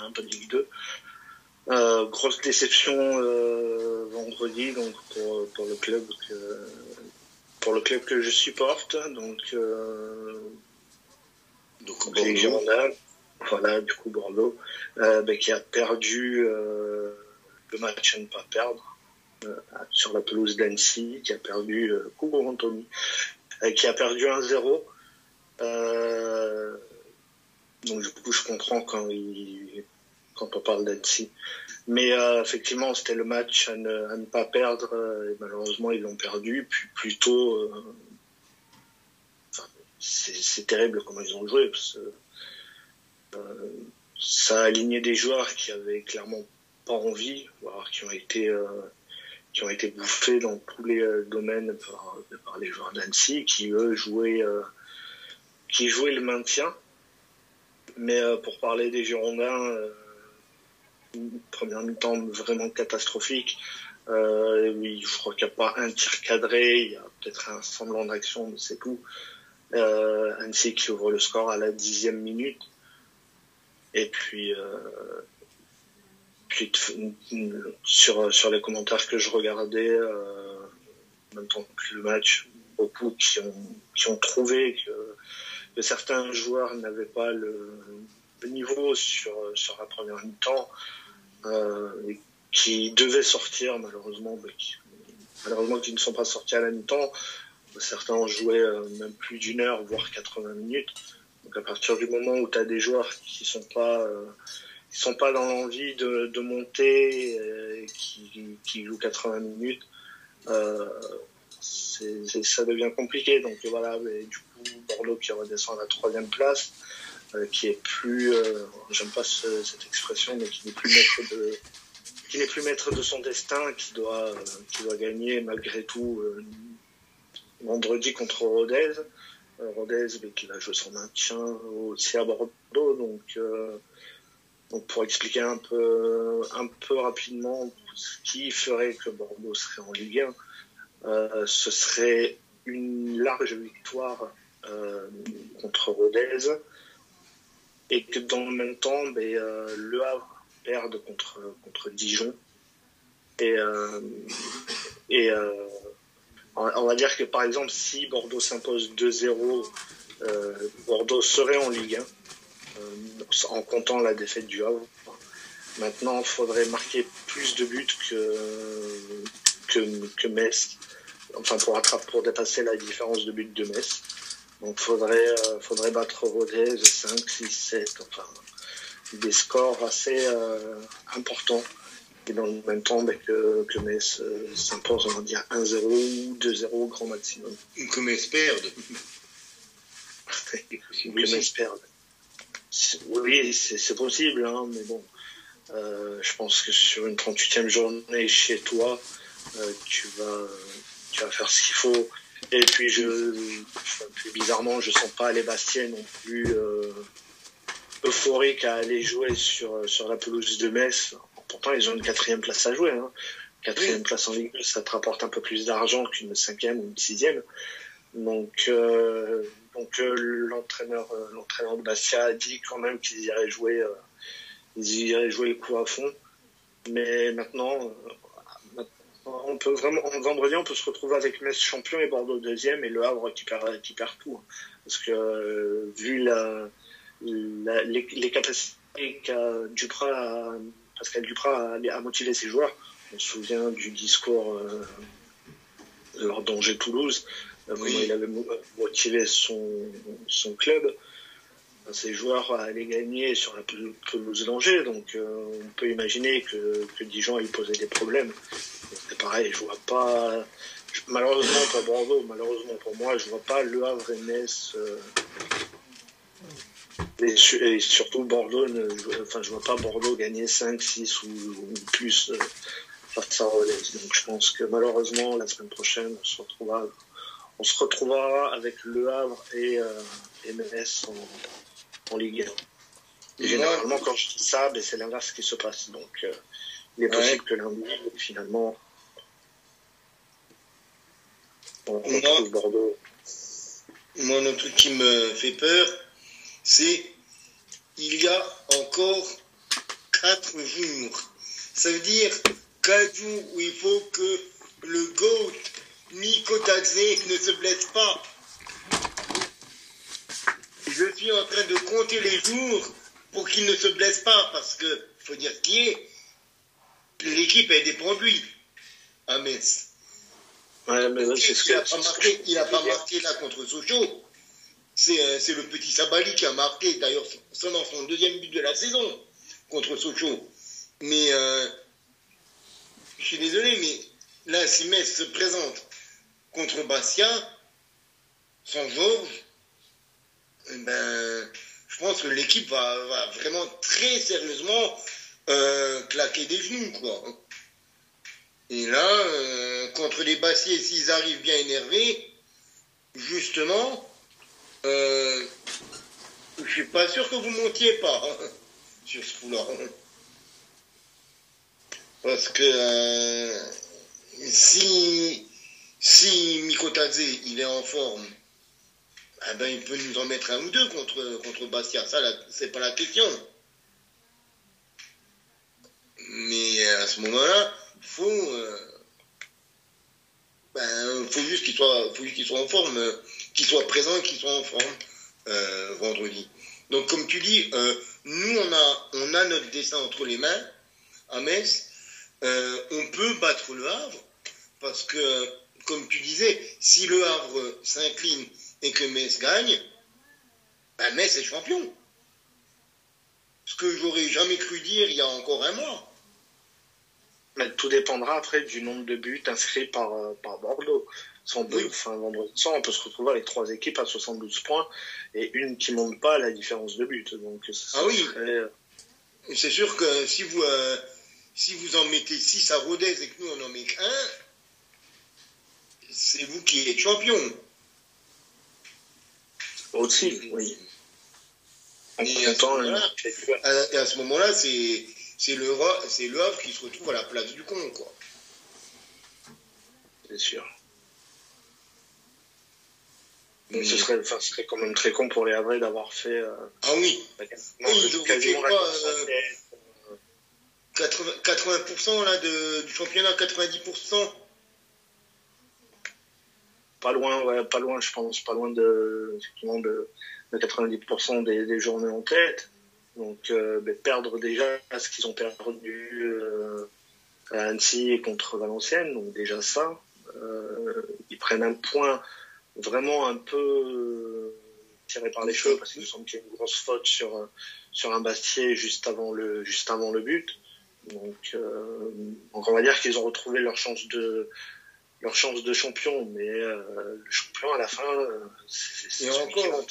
un peu de Ligue 2. Euh, grosse déception euh, vendredi donc pour, pour le club que pour le club que je supporte donc euh, Donc, les Bordeaux. Girondins voilà du coup Bordeaux euh, ben, qui a perdu euh, le match à ne pas perdre euh, sur la pelouse d'Annecy qui a perdu euh, Anthony euh, qui a perdu 1-0 euh, donc du coup je comprends quand quand on parle d'Annecy mais euh, effectivement c'était le match à ne, pas perdre euh, et malheureusement ils l'ont perdu. Puis plutôt c'est terrible comment ils ont joué parce ça a aligné des joueurs qui avaient clairement pas envie, voire qui ont été qui ont été bouffés dans tous les domaines par, les joueurs d'Annecy, qui eux jouaient qui jouaient le maintien. Mais euh, pour parler des Girondins, euh, une première mi-temps vraiment catastrophique. Euh, oui, je crois qu'il n'y a pas un tir cadré, il y a peut-être un semblant d'action, mais c'est tout. Euh, qui ouvre le score à la dixième minute. Et puis, euh, puis sur, sur les commentaires que je regardais, euh, en même temps que le match, beaucoup qui ont, qui ont trouvé que, que certains joueurs n'avaient pas le, niveau sur, sur la première mi-temps, euh, et qui devaient sortir malheureusement, mais malheureusement qui ne sont pas sortis à la mi-temps. Certains ont joué euh, même plus d'une heure, voire 80 minutes. Donc à partir du moment où tu as des joueurs qui sont euh, sont pas dans l'envie de, de monter, euh, qui, qui jouent 80 minutes, ça devient compliqué. Donc voilà, mais Bordeaux qui redescend à la troisième place, euh, qui est plus, euh, j'aime pas ce- cette expression, mais qui n'est plus maître de qui n'est plus maître de son destin, qui doit euh, qui doit gagner malgré tout vendredi contre Rodez. Rodez mais qui va jouer son maintien aussi à Bordeaux. Donc, donc pour expliquer un peu, un peu rapidement ce qui ferait que Bordeaux serait en Ligue 1, euh, ce serait une large victoire euh, contre Rodez et que dans le même temps, ben, euh, Le Havre perde contre, Dijon. Et, euh, on va dire que par exemple, si Bordeaux s'impose 2-0, euh, Bordeaux serait en Ligue 1, euh, en comptant la défaite du Havre. Maintenant, il faudrait marquer plus de buts que, que, Metz. Enfin, pour, pour dépasser la différence de buts de Metz. Donc, il faudrait, euh, faudrait battre Rodez 5, 6, 7. Enfin, des scores assez euh, importants. Et dans le même temps, ben, que, que Metz euh, s'impose, on va dire 1-0 ou 2-0 grand maximum. Ou que Metz perde. que Metz perde. Oui, c'est possible, hein, mais bon. Euh, je pense que sur une 38e journée chez toi, euh, tu, vas, tu vas faire ce qu'il faut. Et puis, je, puis bizarrement, je sens pas les Bastiens non plus euh, euphoriques à aller jouer sur, sur la pelouse de Metz. Pourtant, ils ont une quatrième place à jouer. Hein. Quatrième place en Ligue 2, ça te rapporte un peu plus d'argent qu'une cinquième ou une sixième. Donc, euh, donc euh, l'entraîneur, euh, l'entraîneur de Bastia a dit quand même qu'ils iraient jouer, ils iraient jouer le coup à fond. Mais maintenant, on peut vraiment, en vendredi, on peut se retrouver avec Metz champion et Bordeaux deuxième et Le Havre qui perd, qui perd tout. Parce que vu la, les, capacités qu'a Duprat, Pascal Duprat a, a, motivé ses joueurs, on se souvient du discours euh, lors d'Angers-Toulouse, oui. il avait motivé son, son club. Ses joueurs allaient gagner sur la pelouse d'Angers, donc euh, on peut imaginer que, que Dijon il posait des problèmes. C'est pareil, je vois pas, malheureusement pour Bordeaux, malheureusement pour moi, je vois pas Le Havre et Metz. Euh, et, surtout Bordeaux, ne, enfin je vois pas Bordeaux gagner 5, 6 ou, plus euh, face à Rodez. Donc je pense que malheureusement la semaine prochaine on se retrouvera on se retrouvera avec Le Havre et euh, MS en, en, Ligue 1. Et généralement, quand je dis ça, ben, c'est l'inverse qui se passe. Donc, euh, il est possible que lundi, finalement, on retrouve Bordeaux. Moi, le truc qui me fait peur, c'est il y a encore 4 jours. Ça veut dire 4 jours où il faut que le GOAT Tadze ne se blesse pas. Je suis en train de compter les jours pour qu'il ne se blesse pas, parce que, faut dire ce qui est, l'équipe est dépendue à Metz. Ouais, mais il n'a pas, marqué, il a pas marqué là contre Sochaux. Euh, c'est le petit Sabali qui a marqué, d'ailleurs, seulement son deuxième but de la saison contre Sochaux. Mais euh, je suis désolé, mais là, si Metz se présente contre Bastia, sans Georges, eh ben, je pense que l'équipe va, vraiment très sérieusement euh, claquer des genoux, quoi. Et là, euh, contre les Bastiers, s'ils arrivent bien énervés, justement, euh, je suis pas sûr que vous montiez pas hein, sur ce coup-là. Parce que si si Mikotadze, il est en forme, eh ben, il peut nous en mettre un ou deux contre, contre Bastia. Ça, c'est pas la question. Mais à ce moment-là, faut, euh, ben, faut juste qu'il soit, faut juste soit en forme, qu'il soit présent et qu'il soit en forme euh, vendredi. Donc, comme tu dis, euh, nous, on a, on a notre destin entre les mains à Metz. on peut battre le Havre parce que comme tu disais, si le Havre s'incline et que Metz gagne, ben Metz est champion. Ce que j'aurais jamais cru dire il y a encore un mois. Mais tout dépendra après du nombre de buts inscrits par, euh, par Bordeaux. Sans enfin, vendredi soir, on peut se retrouver avec trois équipes à 72 points et une qui ne monte pas à la différence de but. Donc, ah oui. Euh, C'est sûr que si vous, euh, si vous en mettez 6 à Rodez et que nous on en met qu'un, c'est vous qui êtes champion. Aussi, oui. Et à, ce moment-là, c'est, c'est, le, c'est le Havre qui se retrouve à la place du con, quoi. C'est sûr. Mais... Ce, serait, enfin, ce serait quand même très con pour les Havrais d'avoir fait. Euh, ah oui. Non, oui, quasiment quoi, euh, 80%, 80% là, de, du championnat, 90% pas loin, ouais, pas loin, je pense, pas loin de, effectivement, de, de 90% des, des, journées en tête. Donc ben, perdre déjà ce qu'ils ont perdu à Annecy et contre Valenciennes, donc déjà ça. ils prennent un point vraiment un peu tiré par les cheveux parce qu'il me semble qu'il y a une grosse faute sur sur un Bastier juste avant le juste avant le but. Donc, euh, donc on va dire qu'ils ont retrouvé leur chance de leur chance de champion, mais euh, le champion à la fin, euh, c'est et encore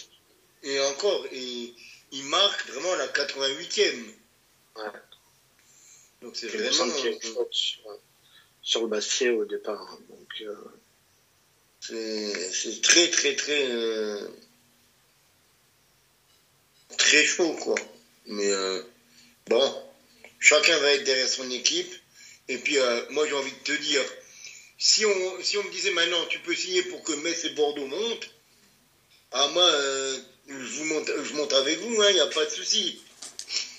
et encore et il marque vraiment la 88e. Ouais. Donc c'est vraiment sur, sur, le Bastier au départ. Donc c'est très très très très chaud, quoi. Mais euh, bon, chacun va être derrière son équipe. Et puis, euh, moi, j'ai envie de te dire, si on, si on me disait maintenant, tu peux signer pour que Metz et Bordeaux montent, ah, moi, euh, je, vous monte, je monte avec vous, il hein, n'y a pas de souci.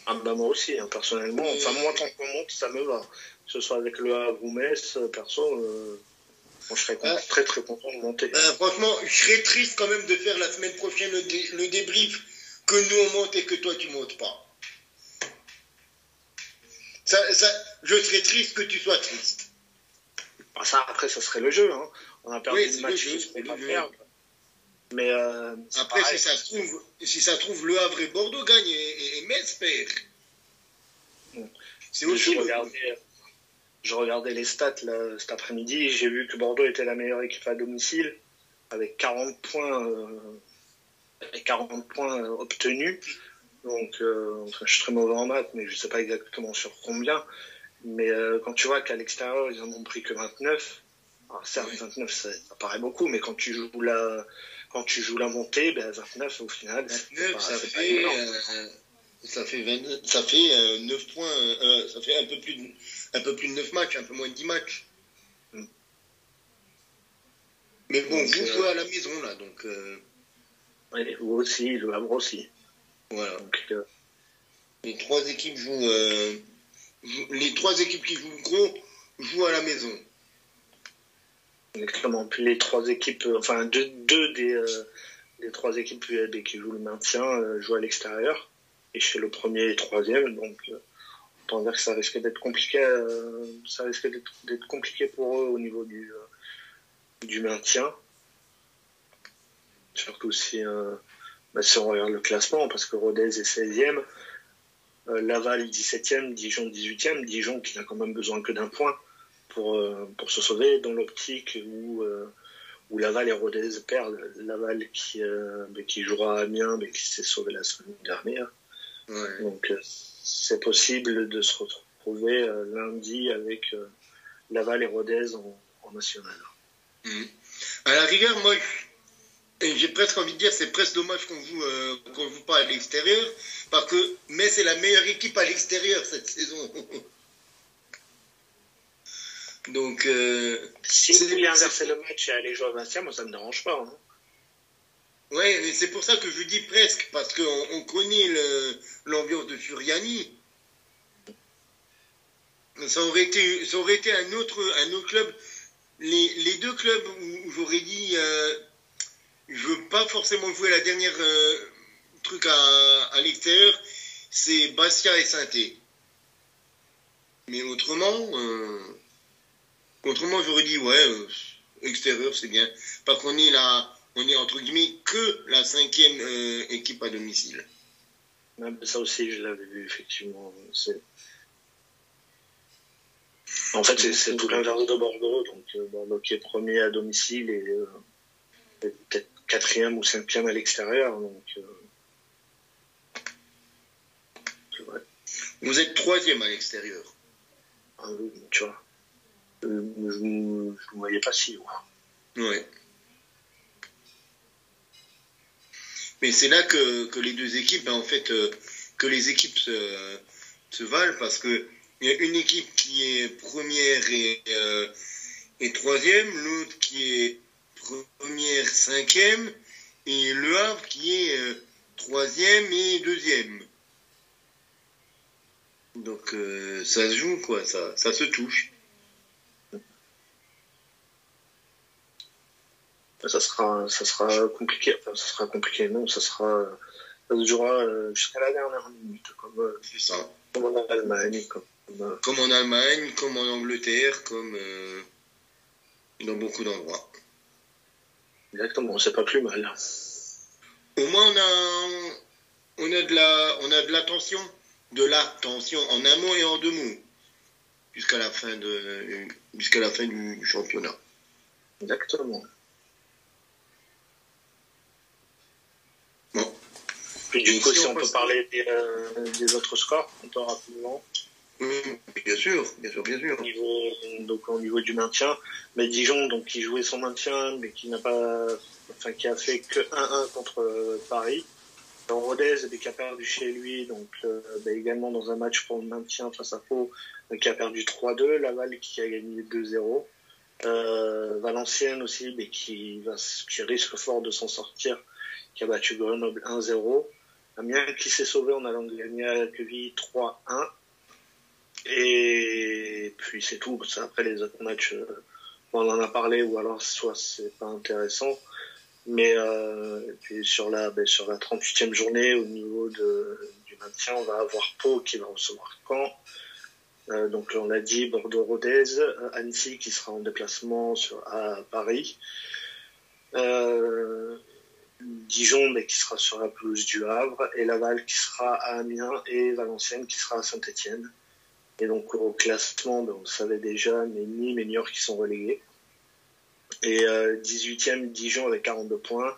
Ah, bah, moi aussi, hein, personnellement. Enfin, moi, tant qu'on monte, ça me va. Que ce soit avec le Havre ou Metz, perso, moi, je serais ah. très, très content de monter. franchement, je serais triste quand même de faire la semaine prochaine le débrief que nous on monte et que toi tu montes pas. Ça, je serais triste que tu sois triste. Ah, ça, après, ça serait le jeu. Hein. On a perdu le match pas perdre. Mais euh, après, si ça, se trouve, si ça trouve, Le Havre et Bordeaux gagnent et, et Metz perd. C'est aussi. Je regardais, je regardais les stats là, cet après-midi. J'ai vu que Bordeaux était la meilleure équipe à domicile avec 40 points. Euh, 40 points euh, obtenus. Donc, enfin, je suis très mauvais en maths, mais je sais pas exactement sur combien. Mais quand tu vois qu'à l'extérieur, ils en ont pris que 29, alors certes, 29, ça, paraît beaucoup, mais quand tu joues la, quand tu joues la montée, ben 29 au final, 29, ça, fait, ça fait ça fait 9 points, ça fait un peu plus de, un peu plus de 9 matchs, un peu moins de 10 matchs. Mm. Mais bon, vous jouez à la maison là, donc. Oui, vous aussi, le Havre aussi. Voilà. Euh, les trois équipes jouent, euh, les trois équipes qui jouent gros jouent à la maison. Exactement. Les trois équipes, euh, enfin deux, des, des, trois équipes qui jouent le maintien jouent à l'extérieur et chez le premier et troisième. Donc autant dire que ça risque d'être compliqué, ça risque d'être compliqué pour eux au niveau du, du maintien. Surtout si, euh, bah, si, on regarde le classement, parce que Rodez est 16e, euh, Laval 17e, Dijon 18e, Dijon qui n'a quand même besoin que d'un point pour, euh, pour se sauver dans l'optique où, où Laval et Rodez perdent. Laval qui, bah, qui jouera à Amiens, mais qui s'est sauvé la semaine dernière. Donc c'est possible de se retrouver lundi avec Laval et Rodez en, national. Mmh. À la rigueur, moi, j'ai presque envie de dire, c'est presque dommage qu'on joue, euh, qu'on joue pas à l'extérieur, parce que mais c'est la meilleure équipe à l'extérieur cette saison. Donc, euh, si vous voulez inverser le match et aller jouer à Bastia, moi ça me dérange pas. Hein. Ouais, mais c'est pour ça que je dis presque, parce qu'on on connaît l'ambiance de Furiani. Ça aurait été, ça aurait été un autre, un autre club. Les, les deux clubs où, j'aurais dit. Euh, je veux pas forcément jouer la dernière euh, truc à, à l'extérieur, c'est Bastia et Sainté. Mais autrement, euh, autrement j'aurais dit ouais, euh, extérieur c'est bien, parce qu'on est là, on est entre guillemets que la cinquième équipe à domicile. ça aussi je l'avais vu effectivement. En fait c'est tout l'inverse de Bordeaux, donc Bordeaux qui est premier à domicile et peut-être quatrième ou cinquième à l'extérieur. Donc, euh, Vous êtes troisième à l'extérieur. Ah tu vois. Euh, je ne voyais pas si haut. Ouais. Mais c'est là que, les deux équipes, ben, en fait, euh, que les équipes se, valent parce que il y a une équipe qui est première et, et troisième, l'autre qui est première, cinquième, et Le Havre qui est euh, troisième et deuxième. Donc euh, ça se joue, quoi, ça, ça se touche. Ça sera, ça sera compliqué. ça sera compliqué. Non, ça sera, Ça se jouera jusqu'à la dernière minute, comme, ça. comme en Allemagne, comme, Comme en Allemagne, comme en Angleterre, comme euh, dans beaucoup d'endroits. exactement, c'est pas plus mal. Au moins, on a, on a de la, on a de l'attention, de l'attention en un mot et en deux mots, jusqu'à la fin de, jusqu'à la fin du championnat. Exactement. Bon. Puis du coup, si si on on peut parler des, euh, des autres scores, on peut rapidement. Oui, bien sûr, bien sûr, bien sûr. Au niveau, donc au niveau du maintien, mais Dijon, donc qui jouait son maintien, mais qui n'a pas, enfin qui a fait que 1-1 contre euh, Paris. Alors, Rodez, qui a perdu chez lui, donc euh, bah, également dans un match pour le maintien face à Pau, qui a perdu 3-2. Laval qui a gagné 2-0. Euh, Valenciennes aussi, mais qui, va, s- qui risque fort de s'en sortir, qui a battu Grenoble 1-0. Amiens qui s'est sauvé en allant gagner à Queville 3-1. Et puis c'est tout. Après les autres matchs, euh, on en a parlé ou alors soit c'est pas intéressant. Mais euh, puis sur la ben, sur la 38e journée au niveau de, du maintien, on va avoir Pau qui va recevoir Caen. Euh, donc on l'a dit, Bordeaux-Rodez, euh, Annecy qui sera en déplacement sur, à Paris. Dijon mais qui sera sur la pelouse du Havre et Laval qui sera à Amiens et Valenciennes qui sera à Saint-Étienne. Et donc au classement, ben, on le savait déjà, mais Nîmes et Niort qui sont relégués. Et euh, 18e Dijon avec 42 points,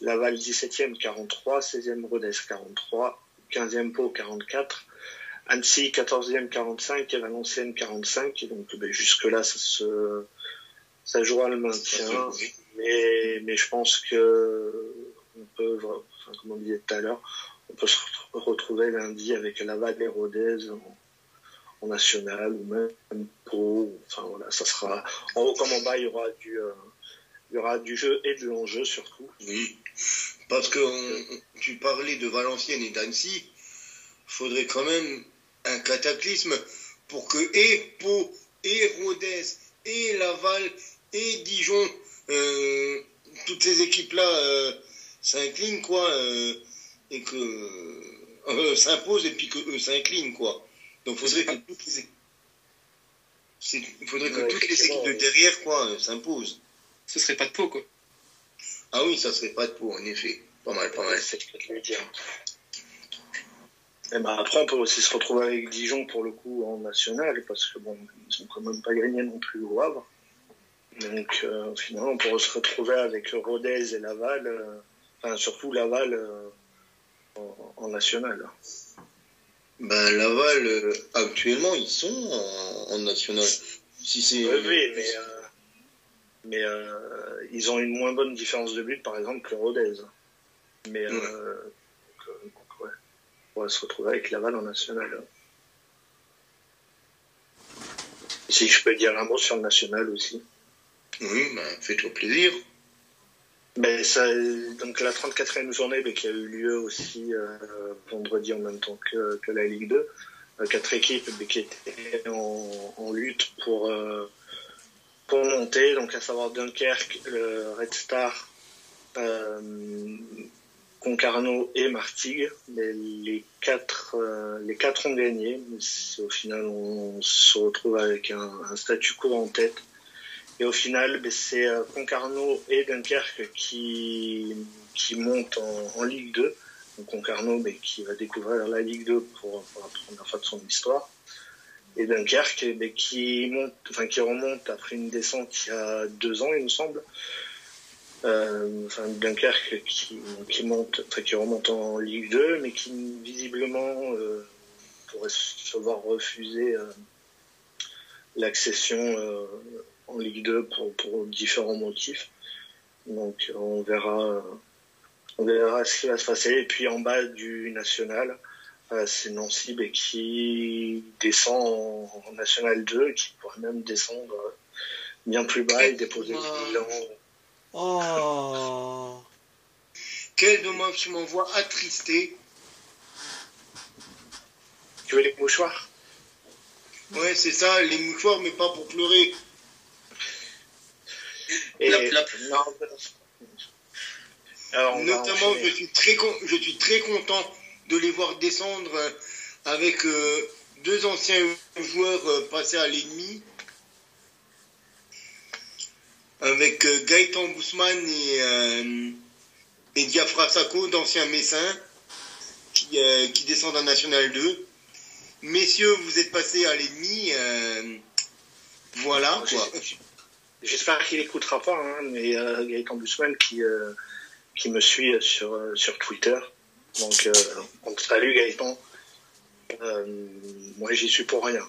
Laval 17e 43, 16e Rodez 43, 15e Pau 44, Annecy 14e 45 et Valenciennes 45. Et donc ben, jusque là ça se ça jouera le maintien. Mais, mais je pense que on peut, comme on disait tout à l'heure, on peut se re- retrouver lundi avec Laval et Rodez en, national ou même Pau. Enfin voilà, ça sera en haut comme en bas, il y aura du, euh, il y aura du jeu et de l'enjeu surtout. Oui, parce que tu parlais de Valenciennes et d'Annecy, faudrait quand même un cataclysme pour que et Pau, et Rodez, et Laval, et Dijon, euh, toutes ces équipes-là euh, s'inclinent, quoi, euh, et que euh, s'imposent et puis que eux s'inclinent, quoi. Donc faudrait que toutes les, il faudrait que Ouais, toutes les équipes de derrière, quoi, s'imposent. Ce serait pas de peau, quoi. Ah oui, ça serait pas de Pau, en effet. Pas mal, pas mal. C'est ce que je voulais dire. Et ben après, on peut aussi se retrouver avec Dijon pour le coup en national, parce que bon, ils ont quand même pas gagné non plus au Havre. Donc euh, au final, on pourrait se retrouver avec Rodez et Laval, euh, enfin surtout Laval euh, en, en national. Ben Laval, actuellement, ils sont en, en national. Si c'est. Oui, oui, mais, mais ils ont une moins bonne différence de but, par exemple, que Rodez. Mais donc, ouais, on va se retrouver avec Laval en national. Si je peux dire un mot sur le national aussi. Oui, ben fais-toi plaisir. Mais ça, donc la 34e journée mais qui a eu lieu aussi euh, vendredi en même temps que, la Ligue 2. Euh, quatre équipes mais qui étaient en, lutte pour, euh, pour monter, donc à savoir Dunkerque, le Red Star, Concarneau et Martigues. Mais les quatre, les quatre ont gagné. Au final, on se retrouve avec un, un statu quo en tête. Et au final, ben, c'est euh, Concarneau et Dunkerque qui, qui montent en, Ligue 2. Donc Concarneau ben, qui va découvrir la Ligue 2 pour, la première fois de son histoire. Et Dunkerque eh ben, qui, monte, enfin, qui remonte après une descente il y a deux ans, il me semble. Euh, enfin, Dunkerque qui, qui, monte, enfin, qui remonte en Ligue 2, mais qui visiblement euh, pourrait se voir refuser euh, l'accession euh, en Ligue 2 pour, pour différents motifs. Donc on verra, on verra ce qui va se passer. Et puis en bas du national, euh, c'est Nancy ben, qui descend en, en National 2 et qui pourrait même descendre euh, bien plus bas et déposer le bilan. Oh. Quel dommage tu m'envoies attristé. Tu veux les mouchoirs? Ouais, c'est ça, les mouchoirs, mais pas pour pleurer. Et, non, Notamment, je suis, très je suis très content de les voir descendre euh, avec euh, deux anciens joueurs euh, passés à l'ennemi. Avec Gaëtan Bousman et, et Diafra Sako, d'anciens Messins, qui, qui, descendent en National 2. Messieurs, vous êtes passés à l'ennemi. voilà, quoi. J'espère qu'il n'écoutera pas, hein, mais Gaëtan Bousman qui qui me suit sur, euh, sur Twitter. Donc, euh, donc salut Gaëtan. Euh, moi, j'y suis pour rien.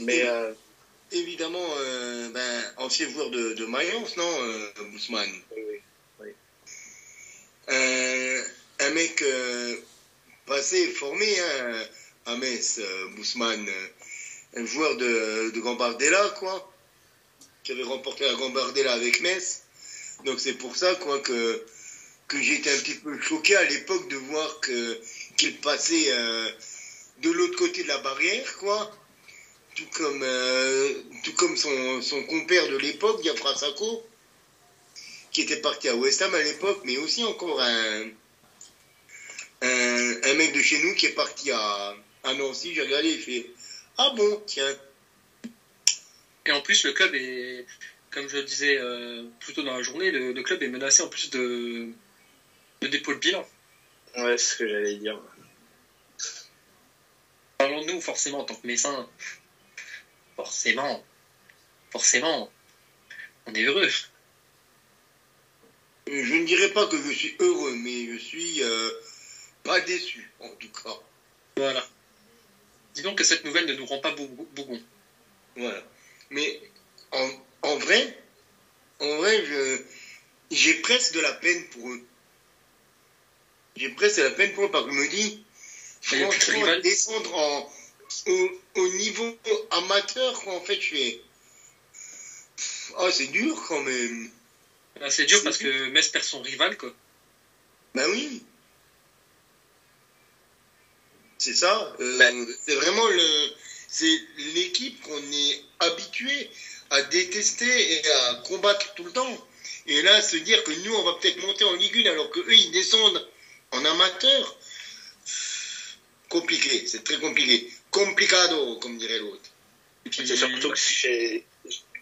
Mais évidemment, ben, ancien joueur de, de Mayence, non, Bousman Oui, oui. un mec passé, formé hein, à Metz, Bousman, un joueur de, de Gambardella, quoi, qui avait remporté la Gambardella avec Metz. Donc c'est pour ça, quoi, que que j'étais un petit peu choqué à l'époque de voir qu'il passait euh, de l'autre côté de la barrière, quoi. Tout comme, euh, tout comme son, son compère de l'époque, Diafra qui était parti à West Ham à l'époque, mais aussi encore un, un, mec de chez nous qui est parti à, à Nancy. J'ai regardé, il fait Ah bon, tiens. Et en plus, le club est, comme je le disais euh, plus tôt dans la journée, le, club est menacé en plus de, de dépôt de bilan. Ouais, c'est ce que j'allais dire. Parlons de nous, forcément, en tant que médecin. Forcément. Forcément. On est heureux. Je ne dirais pas que je suis heureux, mais je suis euh, pas déçu, en tout cas. Voilà. Dis donc que cette nouvelle ne nous rend pas bougon. Voilà. Mais en, en vrai, en vrai, j'ai presque de la peine pour eux j'ai presque la peine pour parce que je me dis, franchement, descendre en, au, niveau amateur, quoi, en fait, je fais. Ah, c'est dur quand même. Ah, c'est dur parce que Metz perd son rival, quoi. Ben oui. C'est ça. Euh, ben. C'est vraiment le. C'est l'équipe qu'on est habitué à détester et à combattre tout le temps. Et là, se dire que nous, on va peut-être monter en Ligue 1 alors qu'eux, ils descendent en amateur, compliqué, c'est très compliqué. Complicado, comme dirait l'autre. C'est surtout que chez,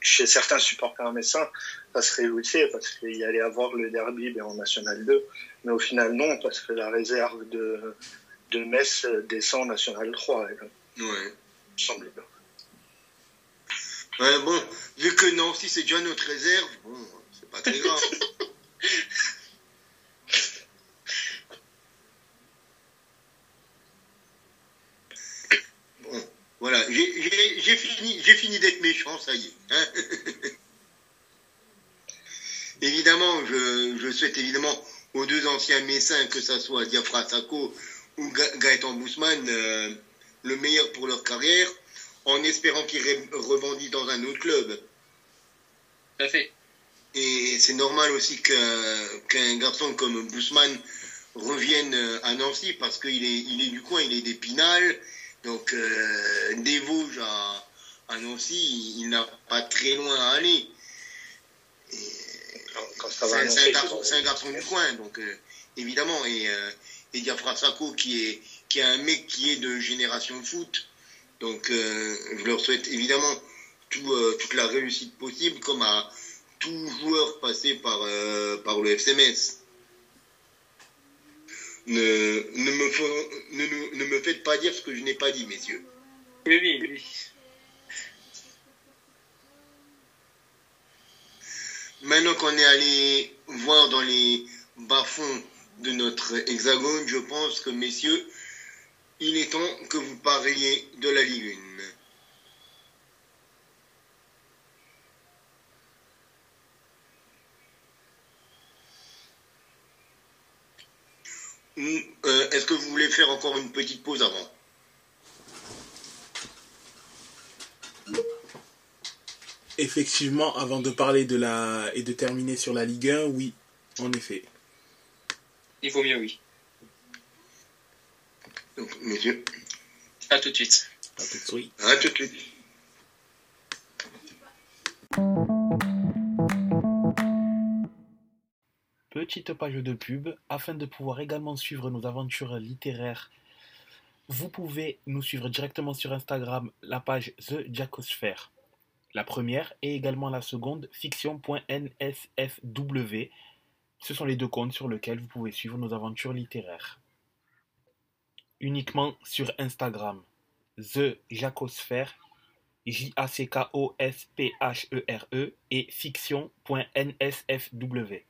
chez certains supporters messins, ça serait utile parce qu'il y allait avoir le derby ben, en National 2. Mais au final, non, parce que la réserve de, de Metz descend en National 3. Ouais. Semble bien. Ouais, bon, vu que Nancy c'est déjà notre réserve, bon, c'est pas très grave. Voilà, j'ai fini, fini d'être méchant, ça y est. Hein. évidemment, je, souhaite évidemment aux deux anciens Messins, que ce soit Diafra Sako ou Gaëtan Bousman, euh, le meilleur pour leur carrière, en espérant qu'ils rebondissent dans un autre club. Tout à fait. Et c'est normal aussi qu'un garçon comme Bousman revienne à Nancy parce qu'il est, il est du coin, il est d'Épinal, donc, euh, des Vosges à, Nancy, il, n'a pas très loin à aller. C'est un, garçon du coin, donc euh, évidemment. Et, euh, et Diafra Sako, qui est, qui est un mec qui est de génération foot. Donc, euh, je leur souhaite évidemment toute la réussite possible, comme à tout joueur passé par, par le FCMS ne, ne, me ne, me faites pas dire ce que je n'ai pas dit, messieurs. Oui, oui, oui. Maintenant qu'on est allé voir dans les bas-fonds de notre hexagone, je pense que, messieurs, il est temps que vous parliez de la Ligue 1. Euh, est-ce que vous voulez faire encore une petite pause avant? Effectivement, avant de parler de la et de terminer sur la Ligue 1, oui, en effet. Il vaut mieux, oui. Donc, messieurs. À tout de suite. À tout de suite. À tout de suite. petite page de pub afin de pouvoir également suivre nos aventures littéraires. Vous pouvez nous suivre directement sur Instagram, la page The Jacosphere. La première et également la seconde, fiction.nsfw. Ce sont les deux comptes sur lesquels vous pouvez suivre nos aventures littéraires. Uniquement sur Instagram, The Jacosphère, J-A-C-K-O-S-P-H-E-R-E et fiction.nsfw.